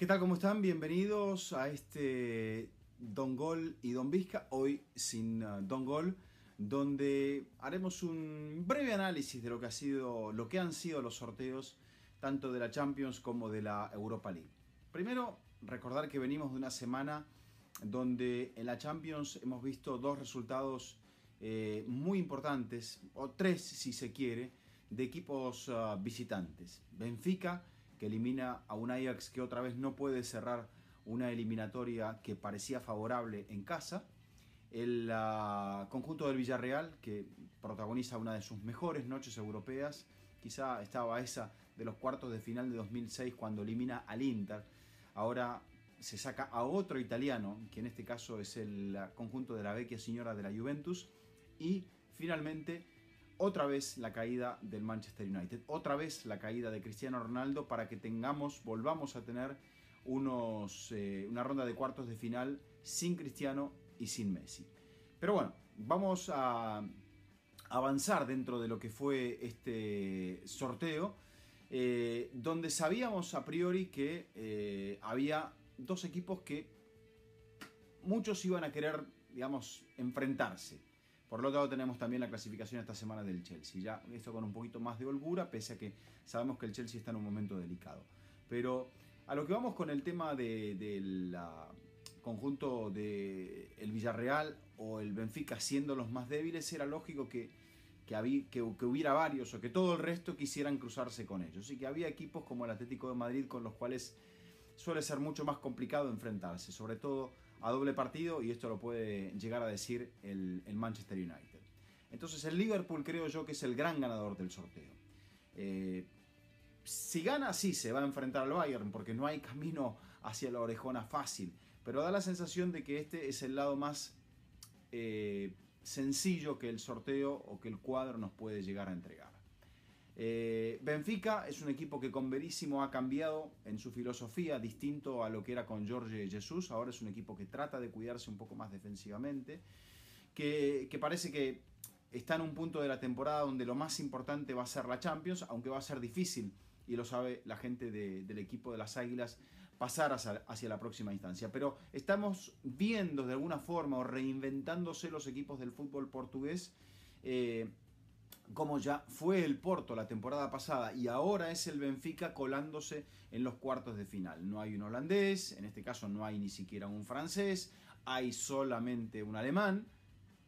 ¿Qué tal? ¿Cómo están? Bienvenidos a este Don Gol y Don Vizca, hoy sin uh, Don Gol, donde haremos un breve análisis de lo que, ha sido, lo que han sido los sorteos tanto de la Champions como de la Europa League. Primero, recordar que venimos de una semana donde en la Champions hemos visto dos resultados eh, muy importantes, o tres si se quiere, de equipos uh, visitantes. Benfica, que elimina a un Ajax que otra vez no puede cerrar una eliminatoria que parecía favorable en casa. El uh, conjunto del Villarreal, que protagoniza una de sus mejores noches europeas, quizá estaba esa de los cuartos de final de 2006 cuando elimina al Inter. Ahora se saca a otro italiano, que en este caso es el uh, conjunto de la vecchia señora de la Juventus. Y finalmente otra vez la caída del Manchester United, otra vez la caída de Cristiano Ronaldo para que tengamos, volvamos a tener unos, eh, una ronda de cuartos de final sin Cristiano y sin Messi. Pero bueno, vamos a avanzar dentro de lo que fue este sorteo, eh, donde sabíamos a priori que eh, había dos equipos que muchos iban a querer, digamos, enfrentarse. Por lo tanto, tenemos también la clasificación esta semana del Chelsea. Ya esto con un poquito más de holgura, pese a que sabemos que el Chelsea está en un momento delicado. Pero a lo que vamos con el tema del conjunto el Villarreal o el Benfica siendo los más débiles, era lógico que, que, que, hubiera varios o que todo el resto quisieran cruzarse con ellos. Y que había equipos como el Atlético de Madrid con los cuales suele ser mucho más complicado enfrentarse, sobre todo a doble partido y esto lo puede llegar a decir el, Manchester United. Entonces el Liverpool creo yo que es el gran ganador del sorteo. Eh, si gana, sí, se va a enfrentar al Bayern porque no hay camino hacia la orejona fácil, pero da la sensación de que este es el lado más eh, sencillo que el sorteo o que el cuadro nos puede llegar a entregar. Eh, Benfica es un equipo que con Verísimo ha cambiado en su filosofía, distinto a lo que era con Jorge Jesús. Ahora es un equipo que trata de cuidarse un poco más defensivamente, que, parece que está en un punto de la temporada donde lo más importante va a ser la Champions, aunque va a ser difícil, y lo sabe la gente del equipo de las Águilas, pasar hacia, la próxima instancia. Pero estamos viendo de alguna forma o reinventándose los equipos del fútbol portugués. Eh, como ya fue el Porto la temporada pasada y ahora es el Benfica colándose en los cuartos de final. No hay un holandés, en este caso no hay ni siquiera un francés, hay solamente un alemán,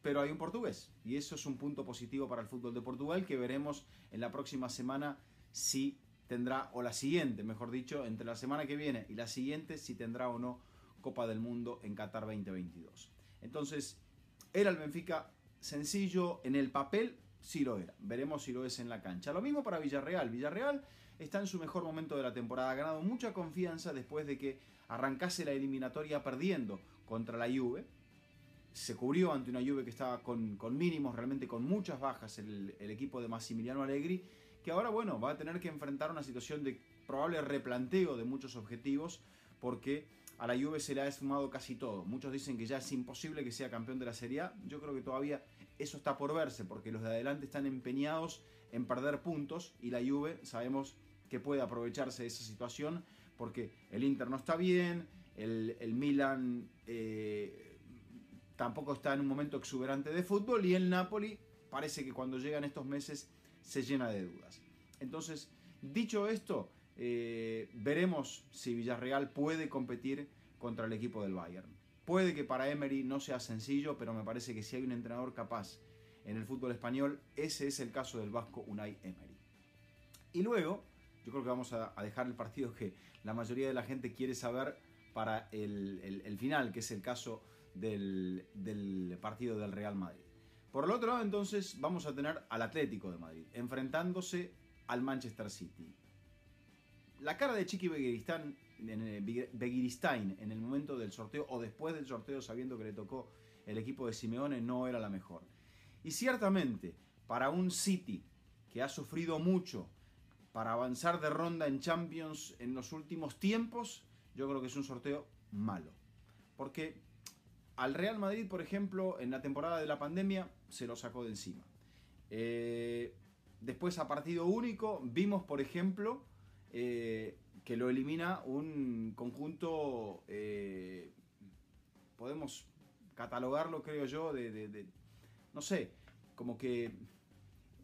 pero hay un portugués. Y eso es un punto positivo para el fútbol de Portugal que veremos en la próxima semana si tendrá, o la siguiente, mejor dicho, entre la semana que viene y la siguiente, si tendrá o no Copa del Mundo en Qatar 2022. Entonces, era el Benfica sencillo en el papel, sí lo era. Veremos si lo es en la cancha. Lo mismo para Villarreal. Villarreal está en su mejor momento de la temporada. Ha ganado mucha confianza después de que arrancase la eliminatoria perdiendo contra la Juve. Se cubrió ante una Juve que estaba con, mínimos, realmente con muchas bajas, el, el, equipo de Massimiliano Allegri, que ahora, bueno, va a tener que enfrentar una situación de probable replanteo de muchos objetivos, porque a la Juve se le ha esfumado casi todo. Muchos dicen que ya es imposible que sea campeón de la Serie A. Yo creo que todavía eso está por verse, porque los de adelante están empeñados en perder puntos y la Juve sabemos que puede aprovecharse de esa situación, porque el Inter no está bien, el, Milan eh, tampoco está en un momento exuberante de fútbol y el Napoli parece que cuando llegan estos meses se llena de dudas. Entonces, dicho esto, eh, veremos si Villarreal puede competir contra el equipo del Bayern. Puede que para Emery no sea sencillo, pero me parece que si hay un entrenador capaz en el fútbol español, ese es el caso del vasco Unai Emery. Y luego, yo creo que vamos a, dejar el partido que la mayoría de la gente quiere saber para el, final, que es el caso del, partido del Real Madrid. Por el otro lado, entonces, vamos a tener al Atlético de Madrid, enfrentándose al Manchester City la cara de Chiqui Begiristain en el momento del sorteo o después del sorteo sabiendo que le tocó el equipo de Simeone no era la mejor. Y ciertamente, para un City que ha sufrido mucho para avanzar de ronda en Champions en los últimos tiempos, yo creo que es un sorteo malo. Porque al Real Madrid, por ejemplo, en la temporada de la pandemia, se lo sacó de encima. Eh, después a partido único, vimos, por ejemplo, eh, que lo elimina un conjunto, eh, podemos catalogarlo, creo yo, de, no sé, como que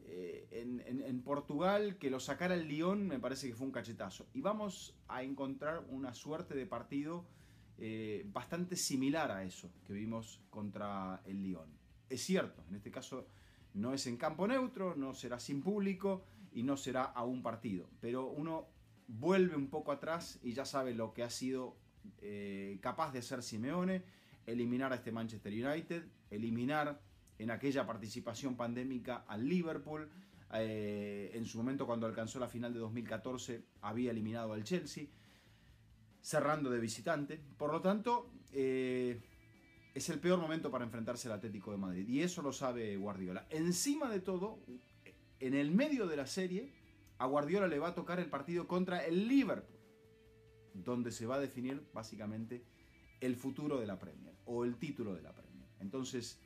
eh, en, Portugal que lo sacara el Lyon me parece que fue un cachetazo. Y vamos a encontrar una suerte de partido bastante similar a eso que vimos contra el Lyon. Es cierto, en este caso no es en campo neutro, no será sin público y no será a un partido, pero uno vuelve un poco atrás y ya sabe lo que ha sido eh, capaz de hacer Simeone, eliminar a este Manchester United, eliminar en aquella participación pandémica al Liverpool, eh, en su momento cuando alcanzó la final de 2014 había eliminado al Chelsea, cerrando de visitante. Por lo tanto, eh, es el peor momento para enfrentarse al Atlético de Madrid. Y eso lo sabe Guardiola. Encima de todo, en el medio de la serie, a Guardiola le va a tocar el partido contra el Liverpool, donde se va a definir básicamente el futuro de la Premier o el título de la Premier. Entonces,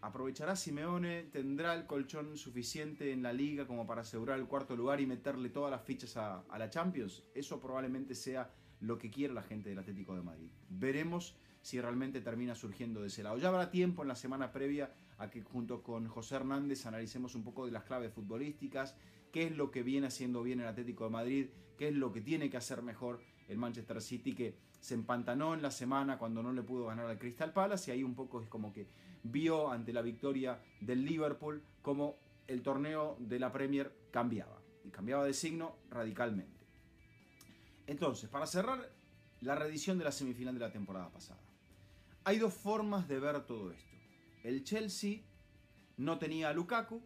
aprovechará Simeone, tendrá el colchón suficiente en la liga como para asegurar el cuarto lugar y meterle todas las fichas a, la Champions. Eso probablemente sea lo que quiere la gente del Atlético de Madrid. Veremos si realmente termina surgiendo de ese lado. Ya habrá tiempo en la semana previa a que junto con José Hernández analicemos un poco de las claves futbolísticas, qué es lo que viene haciendo bien el Atlético de Madrid, qué es lo que tiene que hacer mejor el Manchester City, que se empantanó en la semana cuando no le pudo ganar al Crystal Palace y ahí un poco es como que vio ante la victoria del Liverpool como el torneo de la Premier cambiaba y cambiaba de signo radicalmente. Entonces, para cerrar la reedición de la semifinal de la temporada pasada. Hay dos formas de ver todo esto. El Chelsea no tenía a Lukaku,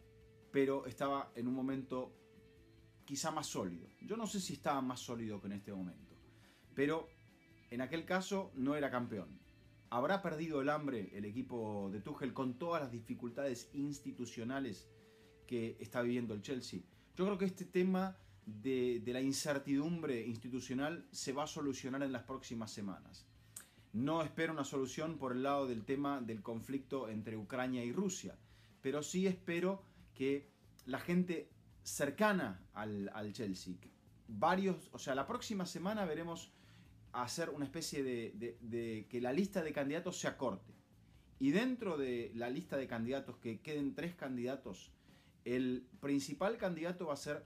pero estaba en un momento quizá más sólido. Yo no sé si estaba más sólido que en este momento, pero en aquel caso no era campeón. ¿Habrá perdido el hambre el equipo de Tuchel con todas las dificultades institucionales que está viviendo el Chelsea? Yo creo que este tema de, de la incertidumbre institucional se va a solucionar en las próximas semanas. No espero una solución por el lado del tema del conflicto entre Ucrania y Rusia, pero sí espero que la gente cercana al, Chelsea, varios, o sea, la próxima semana veremos hacer una especie de, de, que la lista de candidatos se acorte. Y dentro de la lista de candidatos, que queden tres candidatos, el principal candidato va a ser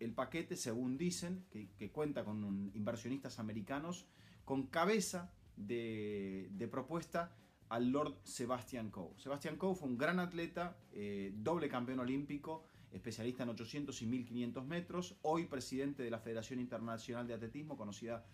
el paquete, según dicen, que, que cuenta con inversionistas americanos, con cabeza de, propuesta al Lord Sebastian Coe. Sebastian Coe fue un gran atleta, eh, doble campeón olímpico, especialista en 800 y 1500 metros, hoy presidente de la Federación Internacional de Atletismo, conocida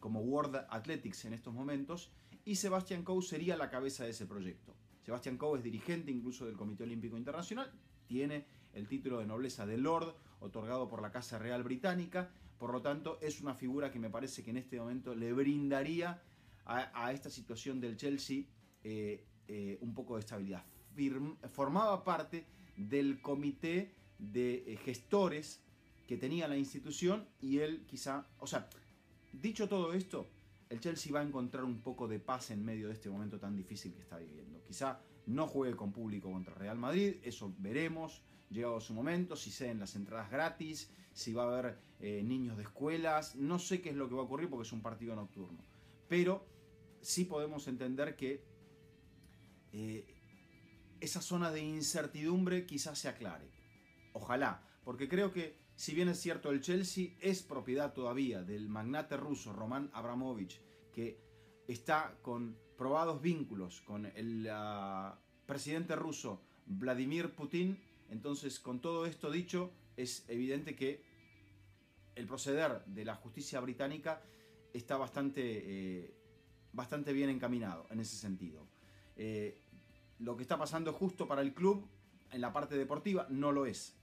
como World Athletics en estos momentos, y Sebastian Coe sería la cabeza de ese proyecto. Sebastian Coe es dirigente incluso del Comité Olímpico Internacional, tiene el título de nobleza de Lord, otorgado por la Casa Real Británica, por lo tanto es una figura que me parece que en este momento le brindaría a, esta situación del Chelsea eh, eh, un poco de estabilidad. formaba parte del comité de eh, gestores que tenía la institución y él quizá, o sea, dicho todo esto, el Chelsea va a encontrar un poco de paz en medio de este momento tan difícil que está viviendo. Quizá no juegue con público contra Real Madrid, eso veremos, llegado su momento, si se den las entradas gratis, si va a haber niños de escuelas, no sé qué es lo que va a ocurrir porque es un partido nocturno. Pero sí podemos entender que eh, esa zona de incertidumbre quizás se aclare. Ojalá, porque creo que si bien es cierto el Chelsea es propiedad todavía del magnate ruso Roman Abramovich, que está con probados vínculos con el ah, presidente ruso Vladimir Putin, entonces con todo esto dicho es evidente que el proceder de la justicia británica está bastante eh, bastante bien encaminado en ese sentido. Eh, lo que está pasando justo para el club en la parte deportiva no lo es.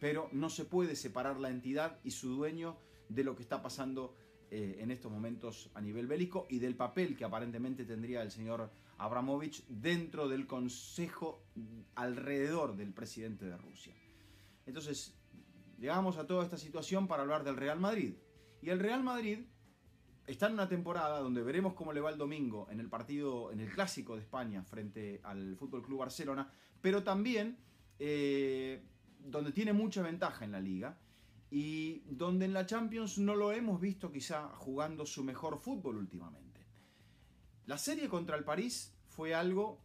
Pero no se puede separar la entidad y su dueño de lo que está pasando eh, en estos momentos a nivel bélico y del papel que aparentemente tendría el señor Abramovich dentro del consejo alrededor del presidente de Rusia. Entonces, llegamos a toda esta situación para hablar del Real Madrid. Y el Real Madrid está en una temporada donde veremos cómo le va el domingo en el partido, en el clásico de España frente al Fútbol Club Barcelona, pero también eh, donde tiene mucha ventaja en la liga y donde en la Champions no lo hemos visto quizá jugando su mejor fútbol últimamente. La serie contra el París fue algo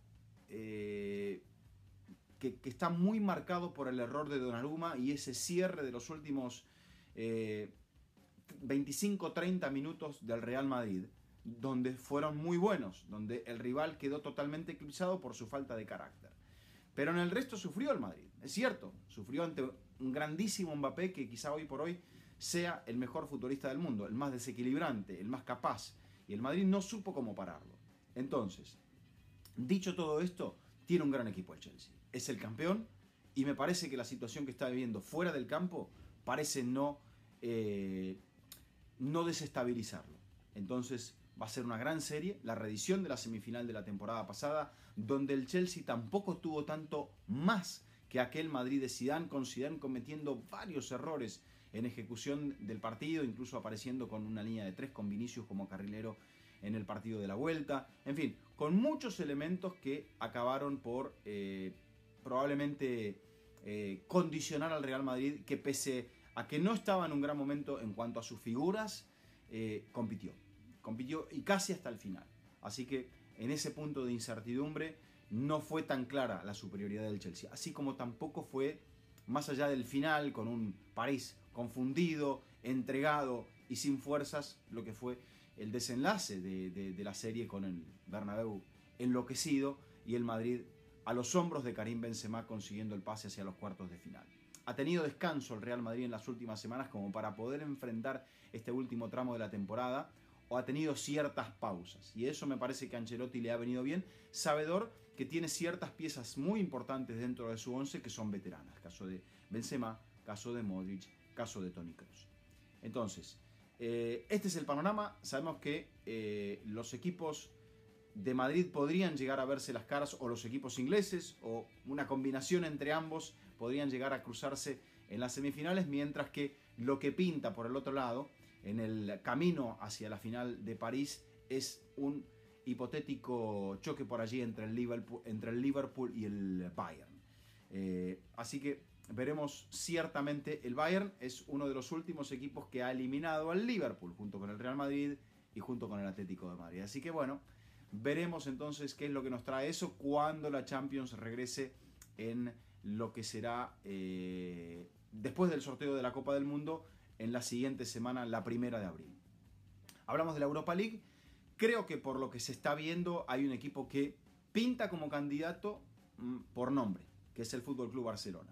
eh, que, está muy marcado por el error de Donnarumma y ese cierre de los últimos 25-30 eh, minutos del Real Madrid, donde fueron muy buenos, donde el rival quedó totalmente eclipsado por su falta de carácter. Pero en el resto sufrió el Madrid, es cierto, sufrió ante un grandísimo Mbappé que quizá hoy por hoy sea el mejor futbolista del mundo, el más desequilibrante, el más capaz, y el Madrid no supo cómo pararlo. Entonces, dicho todo esto, tiene un gran equipo el Chelsea. Es el campeón y me parece que la situación que está viviendo fuera del campo parece no, eh, no desestabilizarlo. Entonces va a ser una gran serie, la reedición de la semifinal de la temporada pasada, donde el Chelsea tampoco tuvo tanto más que aquel Madrid de Zidane, con Zidane cometiendo varios errores en ejecución del partido, incluso apareciendo con una línea de tres con Vinicius como carrilero en el partido de la vuelta, en fin, con muchos elementos que acabaron por eh, probablemente eh, condicionar al Real Madrid que pese a que no estaba en un gran momento en cuanto a sus figuras, eh, compitió, compitió y casi hasta el final. Así que en ese punto de incertidumbre no fue tan clara la superioridad del Chelsea, así como tampoco fue más allá del final con un París confundido, entregado y sin fuerzas, lo que fue el desenlace de, la serie con el Bernabéu enloquecido y el Madrid a los hombros de Karim Benzema consiguiendo el pase hacia los cuartos de final. Ha tenido descanso el Real Madrid en las últimas semanas como para poder enfrentar este último tramo de la temporada o ha tenido ciertas pausas y eso me parece que a Ancelotti le ha venido bien, sabedor que tiene ciertas piezas muy importantes dentro de su once que son veteranas, caso de Benzema, caso de Modric, caso de Toni Kroos. Entonces, eh, este es el panorama. Sabemos que eh, los equipos de Madrid podrían llegar a verse las caras, o los equipos ingleses, o una combinación entre ambos, podrían llegar a cruzarse en las semifinales, mientras que lo que pinta por el otro lado, en el camino hacia la final de París, es un hipotético choque por allí entre el Liverpool, entre el Liverpool y el Bayern. Eh, así que veremos ciertamente el Bayern es uno de los últimos equipos que ha eliminado al Liverpool junto con el Real Madrid y junto con el Atlético de Madrid. Así que bueno, veremos entonces qué es lo que nos trae eso cuando la Champions regrese en lo que será eh, después del sorteo de la Copa del Mundo en la siguiente semana, la primera de abril. Hablamos de la Europa League. Creo que por lo que se está viendo hay un equipo que pinta como candidato mm, por nombre, que es el Fútbol Club Barcelona.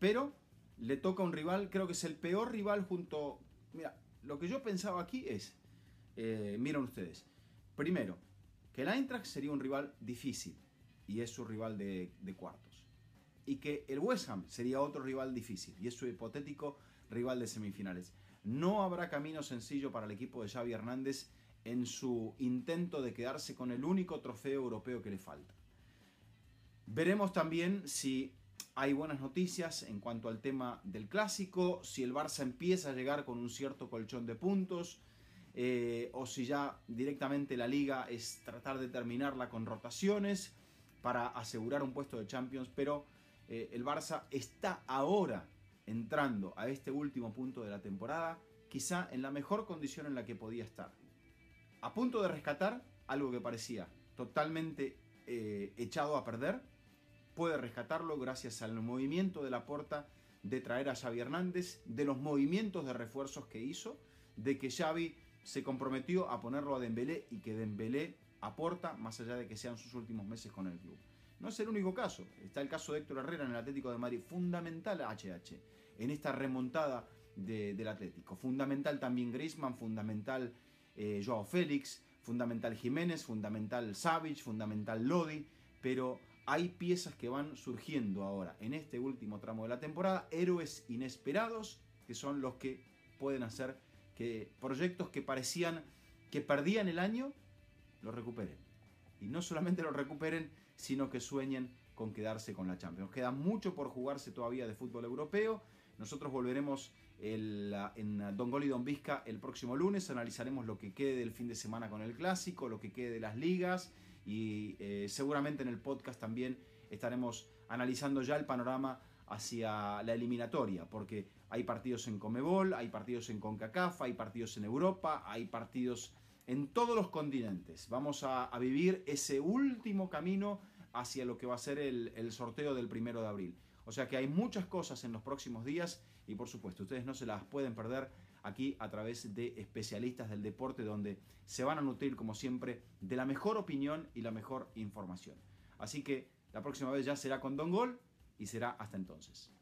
Pero le toca un rival, creo que es el peor rival junto... Mira, lo que yo pensaba aquí es, eh, miren ustedes, primero, que el Eintracht sería un rival difícil y es su rival de, de cuartos. Y que el West Ham sería otro rival difícil y es su hipotético rival de semifinales. No habrá camino sencillo para el equipo de Xavi Hernández en su intento de quedarse con el único trofeo europeo que le falta. Veremos también si hay buenas noticias en cuanto al tema del clásico, si el Barça empieza a llegar con un cierto colchón de puntos, eh, o si ya directamente la liga es tratar de terminarla con rotaciones para asegurar un puesto de Champions, pero eh, el Barça está ahora entrando a este último punto de la temporada, quizá en la mejor condición en la que podía estar. A punto de rescatar algo que parecía totalmente eh, echado a perder, puede rescatarlo gracias al movimiento de la puerta de traer a Xavi Hernández, de los movimientos de refuerzos que hizo, de que Xavi se comprometió a ponerlo a Dembélé y que Dembélé aporta más allá de que sean sus últimos meses con el club. No es el único caso, está el caso de Héctor Herrera en el Atlético de Madrid, fundamental HH en esta remontada del Atlético, fundamental también Griezmann, fundamental eh, Joao Félix, fundamental Jiménez, fundamental Savic, fundamental Lodi, pero hay piezas que van surgiendo ahora en este último tramo de la temporada, héroes inesperados, que son los que pueden hacer que proyectos que parecían que perdían el año, lo recuperen. Y no solamente lo recuperen, sino que sueñen con quedarse con la Champions. Queda mucho por jugarse todavía de fútbol europeo. Nosotros volveremos en Don Gol y Don Vizca el próximo lunes. Analizaremos lo que quede del fin de semana con el clásico, lo que quede de las ligas y eh, seguramente en el podcast también estaremos analizando ya el panorama hacia la eliminatoria, porque hay partidos en Comebol, hay partidos en CONCACAF, hay partidos en Europa, hay partidos en todos los continentes. Vamos a, vivir ese último camino hacia lo que va a ser el, el sorteo del primero de abril. O sea que hay muchas cosas en los próximos días y por supuesto ustedes no se las pueden perder aquí a través de especialistas del deporte donde se van a nutrir como siempre de la mejor opinión y la mejor información. Así que la próxima vez ya será con Don Gol y será hasta entonces.